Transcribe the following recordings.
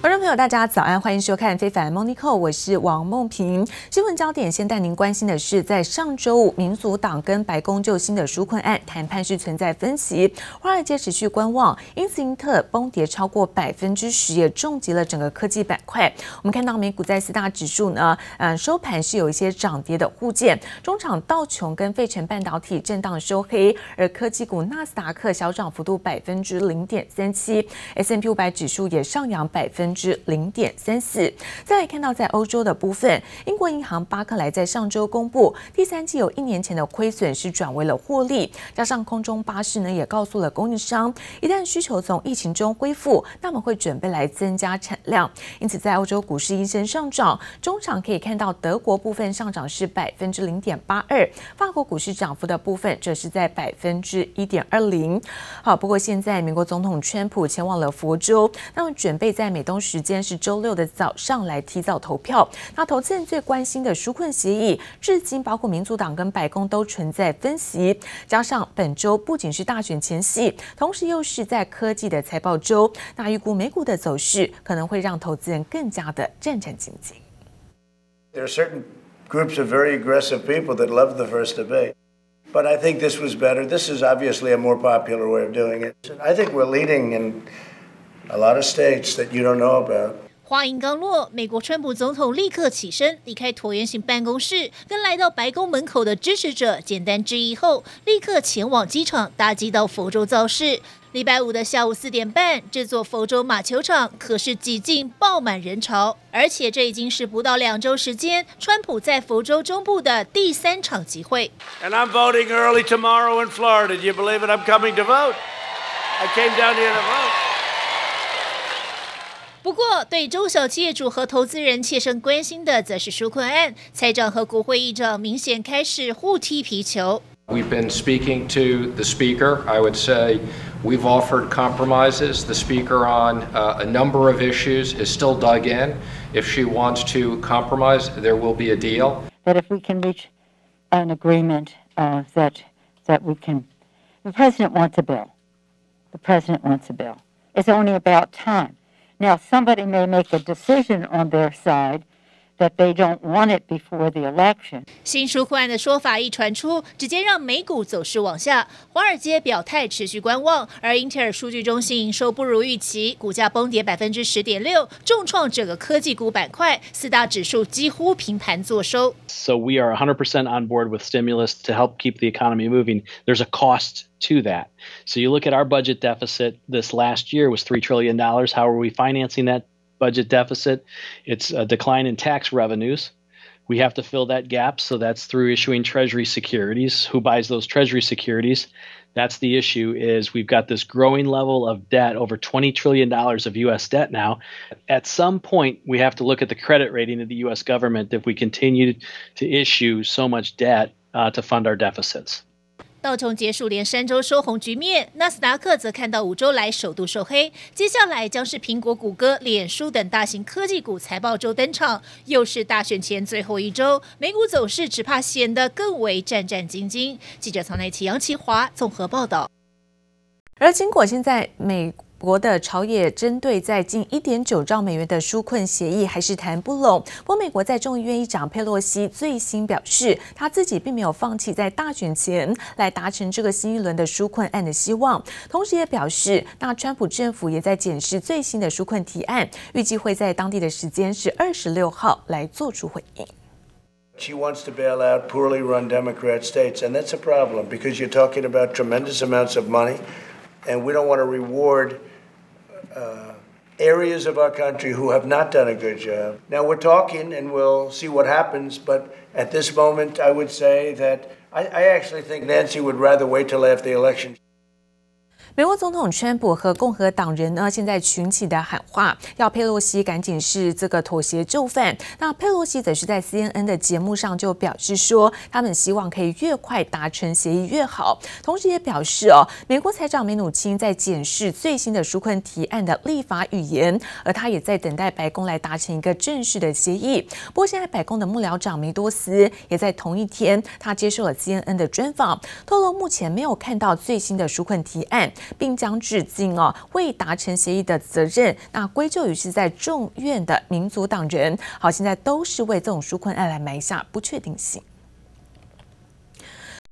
观众朋友，大家早安，欢迎收看《非凡 Morning Call》，我是王梦萍。新闻焦点先带您关心的是，在上周五，民主党跟白宫就新的纾困案谈判是存在分歧，华尔街持续观望，因此英特尔崩跌超过百分之十，也重击了整个科技板块。我们看到美股在四大指数呢，嗯，收盘是有一些涨跌的互见，中场道琼跟费城半导体震荡收黑，而科技股纳斯达克小涨幅度百分之零点三七，S M P 五百指数也上扬百分。之零点三四。再来看到在欧洲的部分，英国银行巴克莱在上周公布，第三季有一年前的亏损是转为了获利，加上空中巴士呢也告诉了供应商，一旦需求从疫情中恢复，那么会准备来增加产量。因此，在欧洲股市应声上涨，中场可以看到德国部分上涨是百分之零点八二，法国股市涨幅的部分则是在百分之一点二零。好，不过现在美国总统川普前往了佛州，那么准备在美东。时间是周六的早上来提早投票。那投资人最关心的纾困协议，至今包括民主党跟白宫都存在分歧。加上本周不仅是大选前夕，同时又是在科技的财报周，那预估美股的走势可能会让投资人更加的战战兢兢。There are certain groups of very aggressive people that love the first debate, but I think this was better. This is obviously a more popular way of doing it. I think we're leading in. A lot of states that you don't know about. 话音刚落，美国川普总统立刻起身离开椭圆形办公室，跟来到白宫门口的支持者简单致意后，立刻前往机场搭机到佛州造势。礼拜五的下午四点半，这座佛州马球场可是挤进爆满人潮，而且这已经是不到两周时间，川普在佛州中部的第三场集会。And I'm voting early tomorrow in Florida. Do you believe it? I'm coming to vote. I came down here to vote. 不过，对中小企业主和投资人切身关心的，则是纾困案。财长和国会议长明显开始互踢皮球。We've been speaking to the speaker. I would say we've offered compromises. The speaker on a number of issues is still dug in. If she wants to compromise, there will be a deal. That if we can reach an agreement, uh, that that we can. The president wants a bill. The president wants a bill. It's only about time. Now, somebody may make a decision on their side that they don't want it before the election. 新纾困案的说法一传出，直接让美股走势往下，华尔街表态持续观望。而英特尔数据中心营收不如预期，股价崩跌百分之十点六，重创整个科技股板块，四大指数几乎平盘作收。So we are 100% on board with stimulus to help keep the economy moving. There's a cost to that. So you look at our budget deficit this last year was $3 trillion. How are we financing that budget deficit? It's a decline in tax revenues. We have to fill that gap. So that's through issuing treasury securities. Who buys those treasury securities? That's the issue is we've got this growing level of debt, over $20 trillion of US debt now. At some point, we have to look at the credit rating of the US government if we continue to issue so much debt uh, to fund our deficits. 道琼结束连三周收红局面，纳斯达克则看到五周来首度收黑。接下来将是苹果、谷歌、脸书等大型科技股财报周登场，又是大选前最后一周，美股走势只怕显得更为战战兢兢。记者曹乃琪、杨奇华综合报道。而经过现在美。国的朝野针对在近一点九兆美元的纾困协议还是谈不拢。不过，美国在众议院议长佩洛西最新表示，他自己并没有放弃在大选前来达成这个新一轮的纾困案的希望。同时，也表示，那川普政府也在检视最新的纾困提案，预计会在当地的时间是二十六号来做出回应。She wants to bail out poorly run Democrat states, and that's a problem because you're talking about tremendous amounts of money, and we don't want to reward. Uh, areas of our country who have not done a good job. Now we're talking and we'll see what happens, but at this moment, I would say that I, I actually think Nancy would rather wait till after the election. 美国总统川普和共和党人呢，现在群起的喊话，要佩洛西赶紧是这个妥协就范。那佩洛西则是在 CNN 的节目上就表示说，他们希望可以越快达成协议越好。同时也表示哦，美国财长梅努钦在检视最新的纾困提案的立法语言，而他也在等待白宫来达成一个正式的协议。不过现在白宫的幕僚长梅多斯也在同一天，他接受了 CNN 的专访，透露目前没有看到最新的纾困提案。并将至今哦未达成协议的责任，那归咎于是在众院的民主党人。好，现在都是为这种纾困案来埋下不确定性。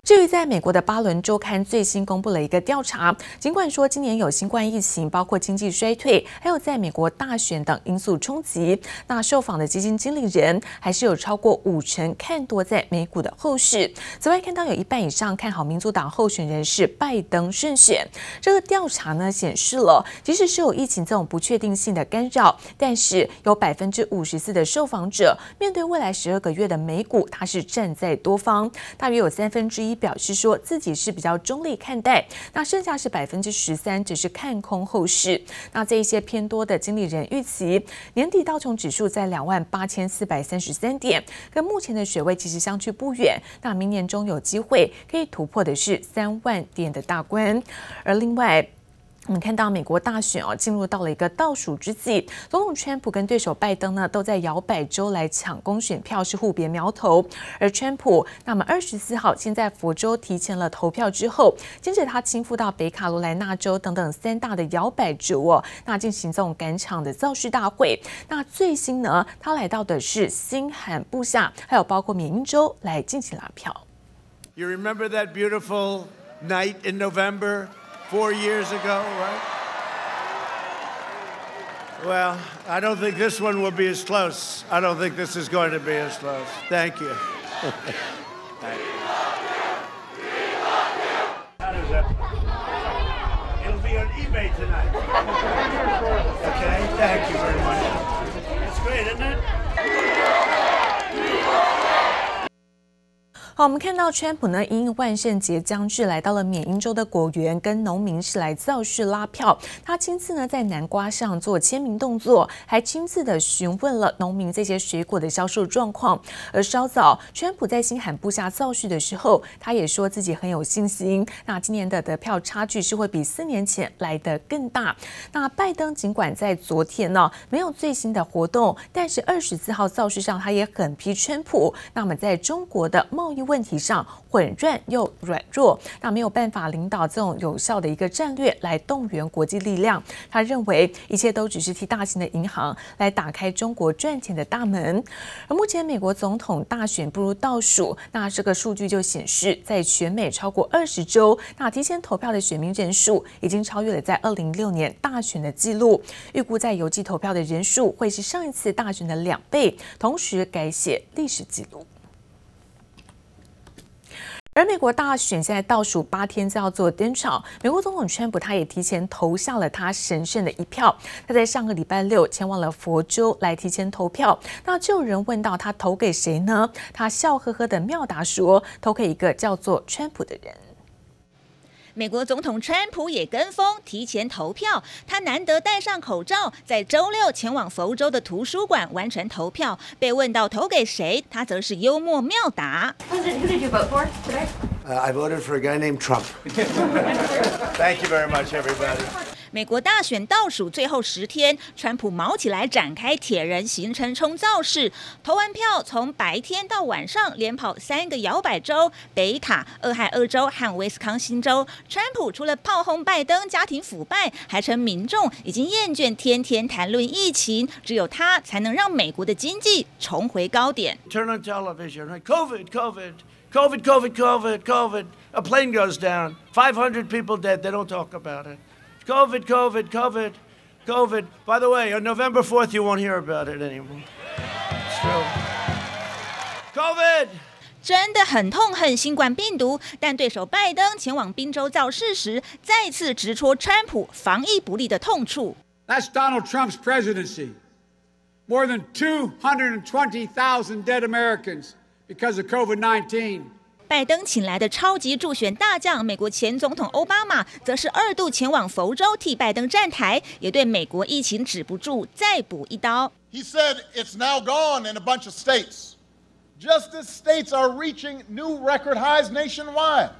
至于在美国的巴伦周刊最新公布了一个调查，尽管说今年有新冠疫情、包括经济衰退，还有在美国大选等因素冲击，那受访的基金经理人还是有超过五成看多在美股的后市。此外，看到有一半以上看好民主党候选人是拜登胜选。这个调查呢显示了，即使是有疫情这种不确定性的干扰，但是有百分之五十四的受访者面对未来十二个月的美股，他是站在多方，大约有三分之一。表示说自己是比较中立看待，那剩下是百分之十三只是看空后市。那这一些偏多的经理人预期，年底道琼指数在两万八千四百三十三点，跟目前的水位其实相距不远。那明年中有机会可以突破的是三万点的大关，而另外。我们看到美国大选哦，进入到了一个倒数之际，总统川普跟对手拜登呢，都在摇摆州来抢攻选票，是互别苗头。而川普那么二十四号先在佛州提前了投票之后，接着他亲赴到北卡罗来纳州等等三大的摇摆州哦，那进行这种赶场的造势大会。那最新呢，他来到的是新罕布夏，还有包括缅因州来进行拉票。You remember that beautiful night in November? Four years ago, right? Well, I don't think this one will be as close. I don't think this is going to be as close. Thank you. Thank you. It'll be on eBay tonight. okay, thank you very much. It's great, isn't it? 好，我们看到川普呢，因万圣节将至，来到了缅因州的果园，跟农民是来造势拉票。他亲自呢在南瓜上做签名动作，还亲自的询问了农民这些水果的销售状况。而稍早，川普在新罕布夏造势的时候，他也说自己很有信心。那今年的得票差距是会比四年前来得更大。那拜登尽管在昨天呢没有最新的活动，但是二十四号造势上他也狠批川普。那么在中国的贸易。问题上混乱又软弱，那没有办法领导这种有效的一个战略来动员国际力量。他认为一切都只是替大型的银行来打开中国赚钱的大门。而目前美国总统大选步入倒数，那这个数据就显示，在全美超过二十州，那提前投票的选民人数已经超越了在二零一六年大选的记录。预估在邮寄投票的人数会是上一次大选的两倍，同时改写历史记录。而美国大选现在倒数八天就要做登场，美国总统川普他也提前投下了他神圣的一票。他在上个礼拜六前往了佛州来提前投票，那就有人问到他投给谁呢？他笑呵呵的妙答说，投给一个叫做川普的人。美国总统川普也跟风提前投票，他难得戴上口罩，在周六前往佛州的图书馆完成投票。被问到投给谁，他则是幽默妙答。I voted for a guy named Trump. Thank you very much, everybody. 美国大选倒数最后十天，川普卯起来展开铁人行程冲造势。投完票，从白天到晚上连跑三个摇摆州：北卡、俄亥俄州和威斯康星州。川普除了炮轰拜登家庭腐败，还称民众已经厌倦天天谈论疫情，只有他才能让美国的经济重回高点。Turn on television, right? COVID, COVID, COVID, COVID, COVID, COVID. A plane goes down, 500 people dead. They don't talk about it. COVID, COVID, COVID, COVID. By the way, on November 4th, you won't hear about it anymore. It's true. COVID! 真的很痛恨新冠病毒，但对手拜登前往宾州造势时，再次直戳川普防疫不力的痛处。That's Donald Trump's presidency. More than 220,000 dead Americans because of COVID-19. 拜登请来的超级助选大将，美国前总统奥巴马，则是二度前往佛州替拜登站台，也对美国疫情止不住再补一刀。He said it's now gone in a bunch of states, just as states are reaching new record highs nationwide.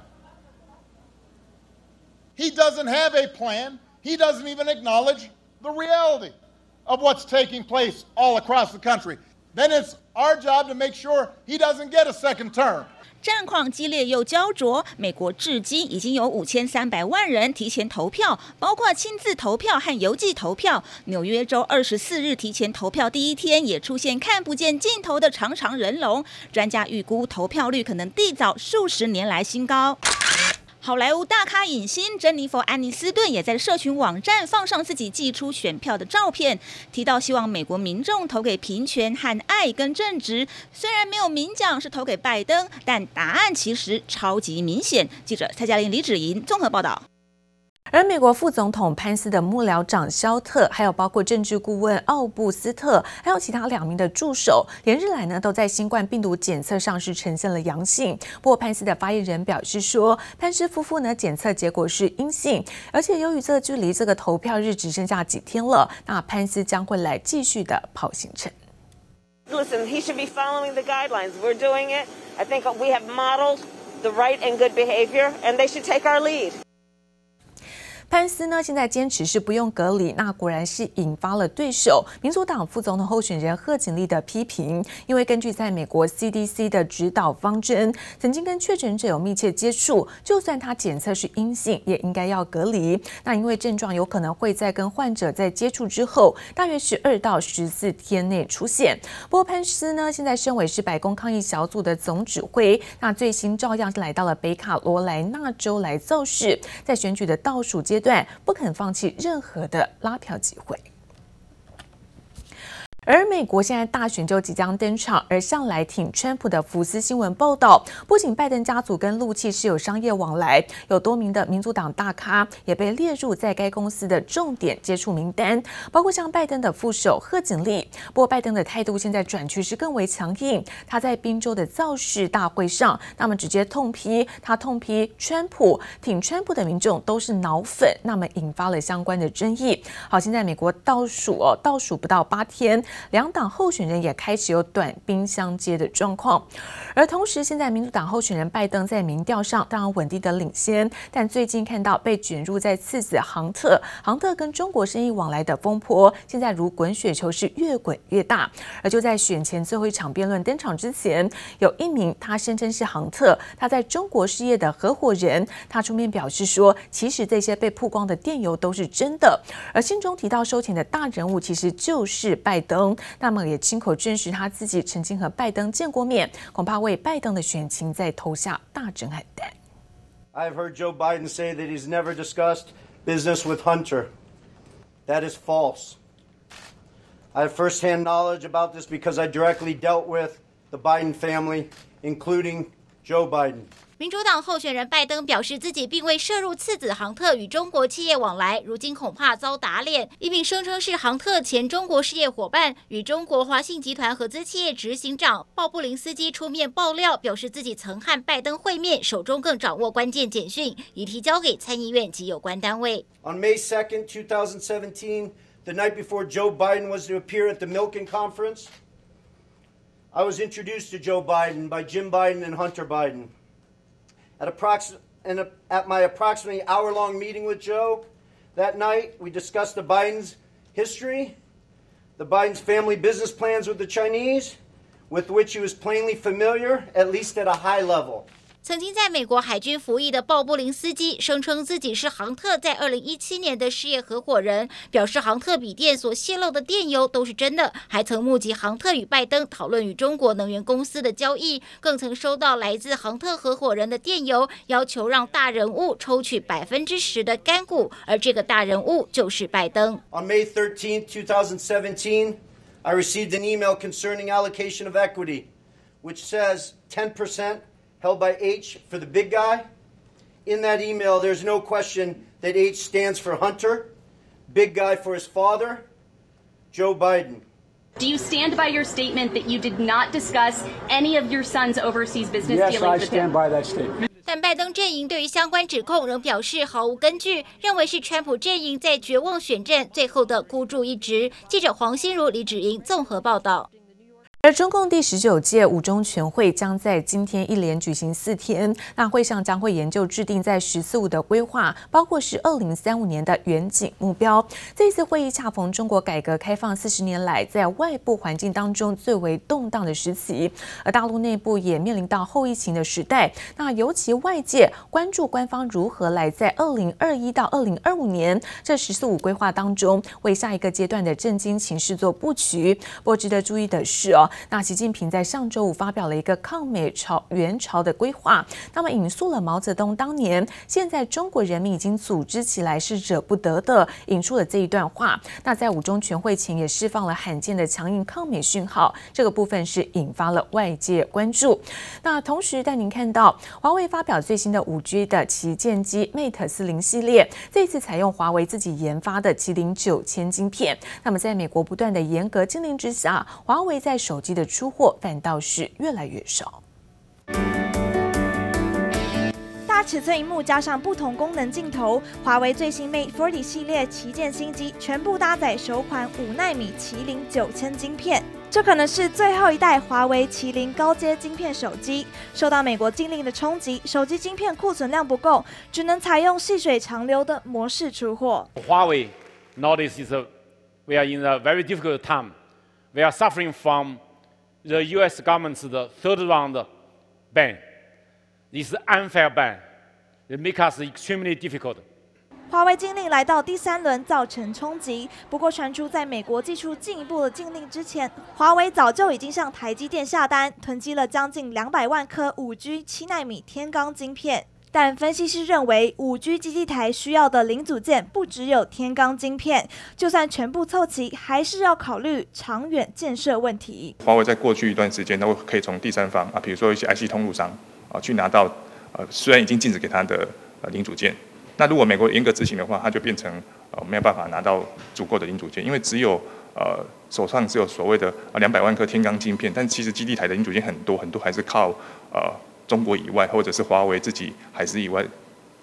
He doesn't have a plan. He doesn't even acknowledge the reality of what's taking place all across the country. Then it's our job to make sure he doesn't get a second term. 战况激烈又焦灼。美国至今已经有五千三百万人提前投票，包括亲自投票和邮寄投票。纽约州二十四日提前投票第一天，也出现看不见尽头的长长人龙。专家预估投票率可能缔造数十年来新高。好莱坞大咖影星珍妮佛·安妮斯顿也在社群网站放上自己寄出选票的照片，提到希望美国民众投给平权和爱跟正直。虽然没有明讲是投给拜登，但答案其实超级明显。记者蔡嘉玲、李芷莹综合报道。而美国副总统潘斯的幕僚长肖特，还有包括政治顾问奥布斯特，还有其他两名的助手，连日来呢都在新冠病毒检测上是呈现了阳性。不过潘斯的发言人表示说，潘斯夫妇呢检测结果是阴性，而且由于这距离这个投票日只剩下几天了，那潘斯将会来继续的跑行程。Listen, he should be following the guidelines. We're doing it. I think we have modeled the right and good behavior, and they should take our lead. 潘斯呢，现在坚持是不用隔离，那果然是引发了对手民主党副总统候选人贺锦丽的批评。因为根据在美国 CDC 的指导方针，曾经跟确诊者有密切接触，就算他检测是阴性，也应该要隔离。那因为症状有可能会在跟患者在接触之后，大约十二到十四天内出现。不过潘斯呢，现在身为是白宫抗疫小组的总指挥，那最新照样是来到了北卡罗来纳州来造势，在选举的倒数阶段不肯放弃任何的拉票机会。而美国现在大选就即将登场，而向来挺川普的福斯新闻报道，不仅拜登家族跟陆企是有商业往来，有多名的民主党大咖也被列入在该公司的重点接触名单，包括像拜登的副手贺锦丽。不过拜登的态度现在转趋是更为强硬，他在宾州的造势大会上，那么直接痛批他痛批川普，挺川普的民众都是脑粉，那么引发了相关的争议。好，现在美国倒数哦，倒数不到八天。两党候选人也开始有短兵相接的状况，而同时，现在民主党候选人拜登在民调上当然稳定的领先，但最近看到被卷入在次子杭特，杭特跟中国生意往来的风波，现在如滚雪球是越滚越大。而就在选前最后一场辩论登场之前，有一名他声称是杭特他在中国事业的合伙人，他出面表示说，其实这些被曝光的电邮都是真的，而信中提到收钱的大人物其实就是拜登。那么也亲口证实他自己曾经和拜登见过面，恐怕为拜登的选情再投下大震撼弹。I've heard Joe Biden say that he's never discussed business with Hunter. That is false. I have firsthand knowledge about this because I directly dealt with the Biden family, including Joe Biden. 民主党候选人拜登表示，自己并未涉入次子杭特与中国企业往来，如今恐怕遭打脸。一名声称是杭特前中国事业伙伴与中国华信集团合资企业执行长鲍布林斯基出面爆料，表示自己曾和拜登会面，手中更掌握关键简讯，已提交给参议院及有关单位。On May 2nd, 2017, the night before Joe Biden was to appear at the Milken Conference, I was introduced to Joe Biden by Jim Biden and Hunter Biden. At, a, at my approximately hour long meeting with Joe that night, we discussed the Biden's history, the Biden's family business plans with the Chinese, with which he was plainly familiar, at least at a high level. 曾经在美国海军服役的鲍布林斯基声称自己是杭特在二零一七年的事业合伙人，表示杭特笔电所泄露的电邮都是真的，还曾目击杭特与拜登讨论与中国能源公司的交易，更曾收到来自杭特合伙人的电邮，要求让大人物抽取百分之十的干股，而这个大人物就是拜登。On May 13, 2017, I received an email concerning allocation of equity, which says ten percent. held by H for the big guy. In that email, there's no question that H stands for Hunter, big guy for his father, Joe Biden. Do you stand by your statement that you did not discuss any of your son's overseas business yes, dealings I stand by that statement. 但拜登阵营对于相关指控仍表示毫无根据，认为是川普阵营在绝望选战最后的孤注一掷。记者黄心如、李芷莹综合报道。 而中共第十九届五中全会将在今天一连举行四天，那会上将会研究制定在“十四五”的规划，包括是二零三五年的远景目标。这次会议恰逢中国改革开放四十年来在外部环境当中最为动荡的时期，而大陆内部也面临到后疫情的时代。那尤其外界关注官方如何来在二零二一到二零二五年这“十四五”规划当中为下一个阶段的政经情势做布局。不过值得注意的是哦。那习近平在上周五发表了一个抗美朝援朝的规划，那么引述了毛泽东当年“现在中国人民已经组织起来，是惹不得的”，引出了这一段话。那在五中全会前也释放了罕见的强硬抗美讯号，这个部分是引发了外界关注。那同时带您看到，华为发表最新的五 G 的旗舰机 Mate 四零系列，这次采用华为自己研发的麒麟九千晶片。那么在美国不断的严格禁令之下，华为在手机的出货反倒是越来越少。大尺寸荧幕加上不同功能镜头，华为最新 Mate 40系列旗舰新机全部搭载首款五纳米麒麟九千晶片，这可能是最后一代华为麒麟高阶晶片手机。受到美国禁令的冲击，手机晶片库存量不够，只能采用细水长流的模式出货。华为 notice is a, we are in a very difficult time. We are suffering from The U.S. government's the third round ban. This unfair ban. It makes us extremely difficult. 华为禁令来到第三轮，造成冲击。不过传出在美国祭出进一步的禁令之前，华为早就已经向台积电下单，囤积了将近两百万颗五 G 七纳米天罡晶片。但分析师认为，五 G 基地台需要的零组件不只有天罡晶片，就算全部凑齐，还是要考虑长远建设问题。华为在过去一段时间，都可以从第三方啊，比如说一些 IC 通路商啊，去拿到呃，虽然已经禁止给他的呃零组件，那如果美国严格执行的话，它就变成呃没有办法拿到足够的零组件，因为只有呃手上只有所谓的啊两百万颗天罡晶片，但其实基地台的零组件很多很多，还是靠呃。中国以外，或者是华为自己海思以外，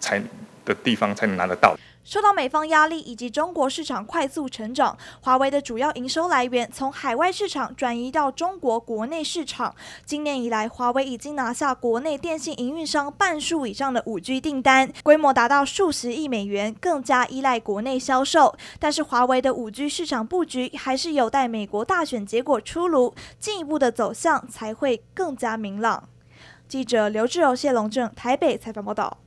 才的地方才能拿得到。受到美方压力以及中国市场快速成长，华为的主要营收来源从海外市场转移到中国国内市场。今年以来，华为已经拿下国内电信营运商半数以上的五 G 订单，规模达到数十亿美元，更加依赖国内销售。但是，华为的五 G 市场布局还是有待美国大选结果出炉，进一步的走向才会更加明朗。记者刘志柔、谢龙正台北采访报道。